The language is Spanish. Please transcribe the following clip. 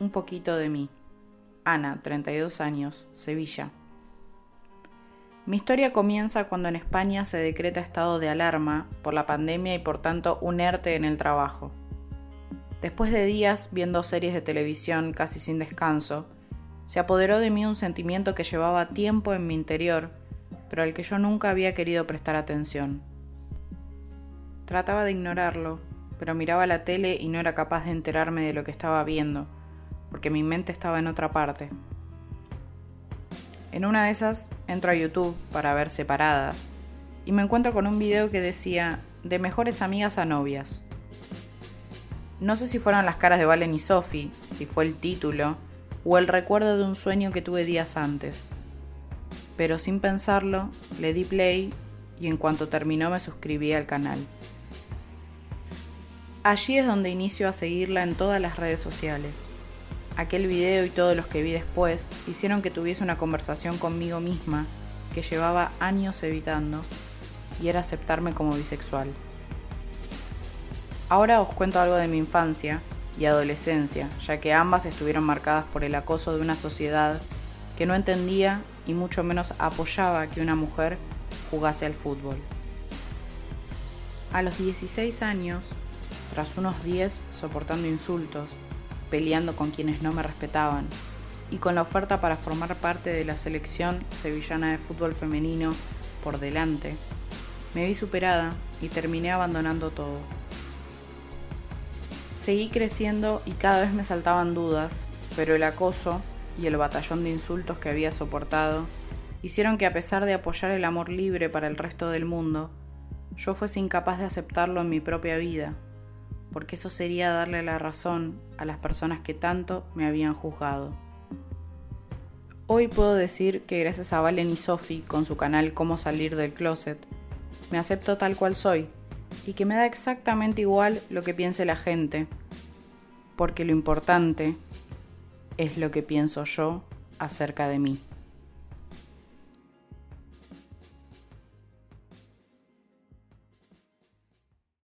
Un poquito de mí. Ana, 32 años, Sevilla. Mi historia comienza cuando en España se decreta estado de alarma por la pandemia y por tanto un ERTE en el trabajo. Después de días viendo series de televisión casi sin descanso, se apoderó de mí un sentimiento que llevaba tiempo en mi interior, pero al que yo nunca había querido prestar atención. Trataba de ignorarlo, pero miraba la tele y no era capaz de enterarme de lo que estaba viendo porque mi mente estaba en otra parte. En una de esas entro a YouTube para ver separadas y me encuentro con un video que decía de mejores amigas a novias. No sé si fueron las caras de Valen y Sophie, si fue el título o el recuerdo de un sueño que tuve días antes. Pero sin pensarlo, le di play y en cuanto terminó me suscribí al canal. Allí es donde inicio a seguirla en todas las redes sociales. Aquel video y todos los que vi después hicieron que tuviese una conversación conmigo misma que llevaba años evitando y era aceptarme como bisexual. Ahora os cuento algo de mi infancia y adolescencia, ya que ambas estuvieron marcadas por el acoso de una sociedad que no entendía y mucho menos apoyaba que una mujer jugase al fútbol. A los 16 años, tras unos 10 soportando insultos, peleando con quienes no me respetaban, y con la oferta para formar parte de la selección sevillana de fútbol femenino por delante, me vi superada y terminé abandonando todo. Seguí creciendo y cada vez me saltaban dudas, pero el acoso y el batallón de insultos que había soportado hicieron que a pesar de apoyar el amor libre para el resto del mundo, yo fuese incapaz de aceptarlo en mi propia vida porque eso sería darle la razón a las personas que tanto me habían juzgado. Hoy puedo decir que gracias a Valen y Sophie con su canal Cómo salir del closet, me acepto tal cual soy y que me da exactamente igual lo que piense la gente, porque lo importante es lo que pienso yo acerca de mí.